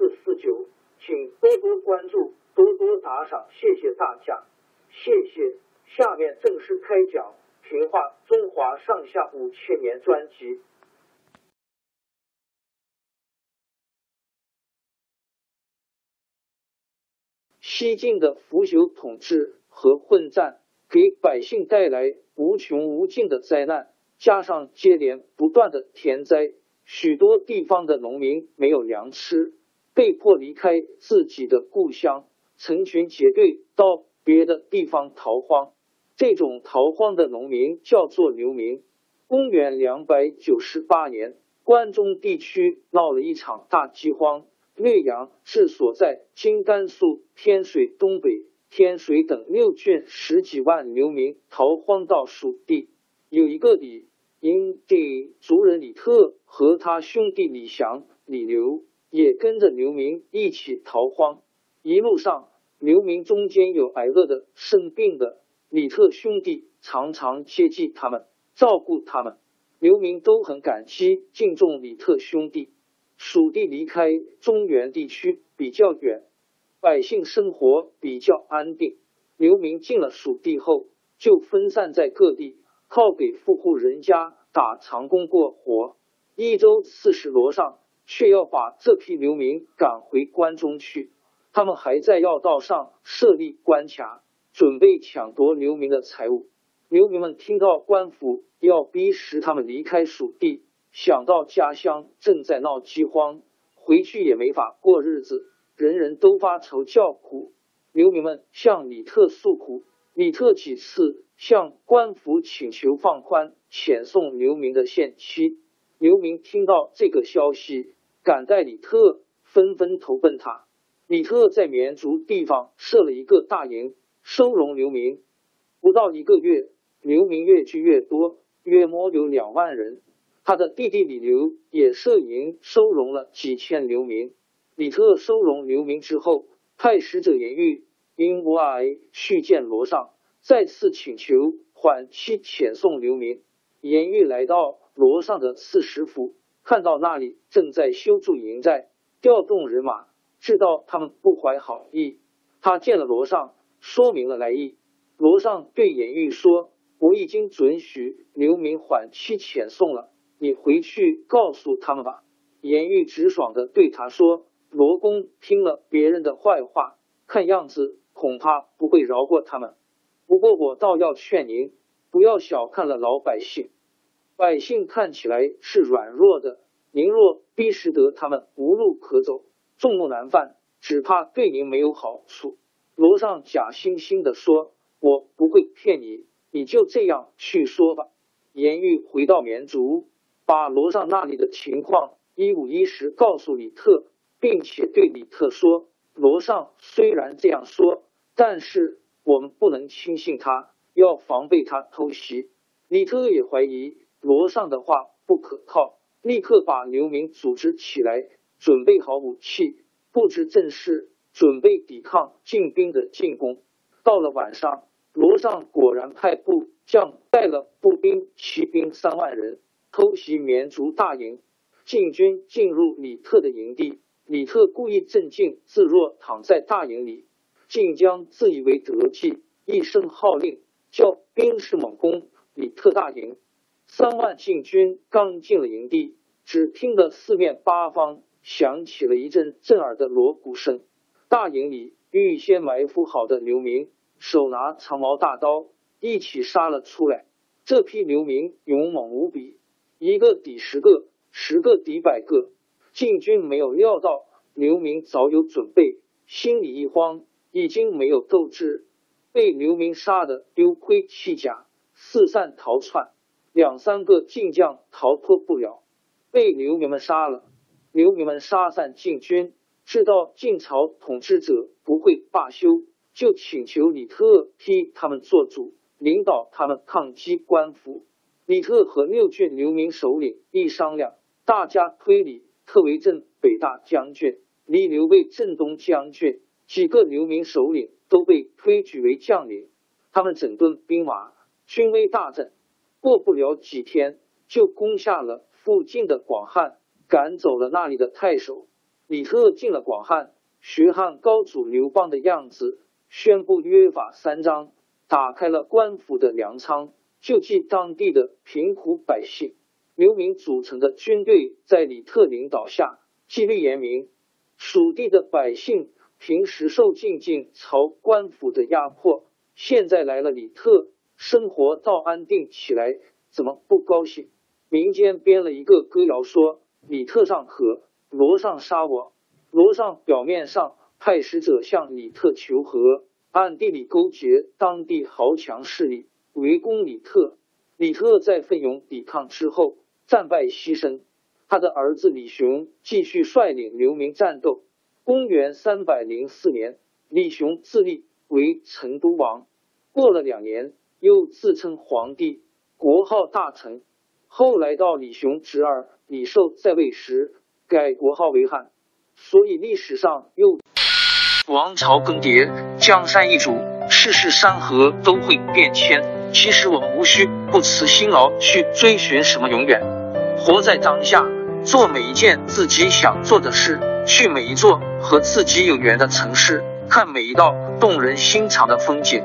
四四九，请多多关注。多多打赏，谢谢大家，谢谢。下面正式开讲《评话中华上下五千年》专辑。西晋的腐朽统治和混战，给百姓带来无穷无尽的灾难，加上接连不断的天灾，许多地方的农民没有粮吃，被迫离开自己的故乡。成群结队到别的地方逃荒，这种逃荒的农民叫做流民。公元两百九十八年，关中地区闹了一场大饥荒，略阳是所在今甘肃天水东北、天水等六郡十几万流民逃荒到蜀地。有一个李因地族人李特和他兄弟李祥、李刘也跟着流民一起逃荒，一路上。流民中间有挨饿的、生病的，李特兄弟常常接济他们，照顾他们。流民都很感激、敬重李特兄弟。蜀地离开中原地区比较远，百姓生活比较安定。流民进了蜀地后，就分散在各地，靠给富户人家打长工过活。一周四十罗尚却要把这批流民赶回关中去。他们还在要道上设立关卡，准备抢夺流民的财物。流民们听到官府要逼使他们离开蜀地，想到家乡正在闹饥荒，回去也没法过日子，人人都发愁叫苦。流民们向李特诉苦，李特几次向官府请求放宽遣送流民的限期。流民听到这个消息，感戴李特，纷纷投奔他。李特在绵竹地方设了一个大营，收容流民。不到一个月，流民越聚越多，约摸有两万人。他的弟弟李刘也设营，收容了几千流民。李特收容流民之后，派使者严玉因无碍去见罗尚，再次请求缓期遣送流民。严玉来到罗尚的刺史府，看到那里正在修筑营寨，调动人马。知道他们不怀好意，他见了罗尚，说明了来意。罗尚对严玉说：“我已经准许流民缓期遣送了，你回去告诉他们吧。”严玉直爽的对他说：“罗公听了别人的坏话，看样子恐怕不会饶过他们。不过我倒要劝您，不要小看了老百姓。百姓看起来是软弱的，您若逼使得他们无路可走。”众怒难犯，只怕对您没有好处。罗尚假惺惺的说：“我不会骗你，你就这样去说吧。”严玉回到绵竹，把罗尚那里的情况一五一十告诉李特，并且对李特说：“罗尚虽然这样说，但是我们不能轻信他，要防备他偷袭。”李特也怀疑罗尚的话不可靠，立刻把流民组织起来。准备好武器，布置阵势，准备抵抗晋兵的进攻。到了晚上，罗尚果然派部将带了步兵、骑兵三万人偷袭绵竹大营，晋军进入李特的营地。李特故意镇静自若，躺在大营里。晋江自以为得计，一声号令，叫兵士猛攻李特大营。三万晋军刚进了营地，只听得四面八方响起了一阵震耳的锣鼓声。大营里预先埋伏好的流民，手拿长矛大刀，一起杀了出来。这批流民勇猛无比，一个抵十个，十个抵百个。晋军没有料到刘明早有准备，心里一慌，已经没有斗志，被刘明杀得丢盔弃甲，四散逃窜。两三个晋将逃脱不了，被流民们杀了。流民们杀散晋军，知道晋朝统治者不会罢休，就请求李特替他们做主，领导他们抗击官府。李特和六郡流民首领一商量，大家推理。特为镇北大将军，李刘为镇东将军，几个流民首领都被推举为将领。他们整顿兵马，军威大振。过不了几天，就攻下了附近的广汉，赶走了那里的太守。李特进了广汉，学汉高祖刘邦的样子，宣布约法三章，打开了官府的粮仓，救济当地的贫苦百姓。流民组成的军队在李特领导下纪律严明，蜀地的百姓平时受尽晋朝官府的压迫，现在来了李特，生活倒安定起来，怎么不高兴？民间编了一个歌谣，说李特上河，罗上杀我。罗上表面上派使者向李特求和，暗地里勾结当地豪强势力围攻李特。李特在奋勇抵抗之后。战败牺牲，他的儿子李雄继续率领流民战斗。公元三百零四年，李雄自立为成都王。过了两年，又自称皇帝，国号大成。后来到李雄侄儿李寿在位时，改国号为汉。所以历史上又王朝更迭，江山易主，世事山河都会变迁。其实我们无需不辞辛劳去追寻什么永远。活在当下，做每一件自己想做的事，去每一座和自己有缘的城市，看每一道动人心肠的风景，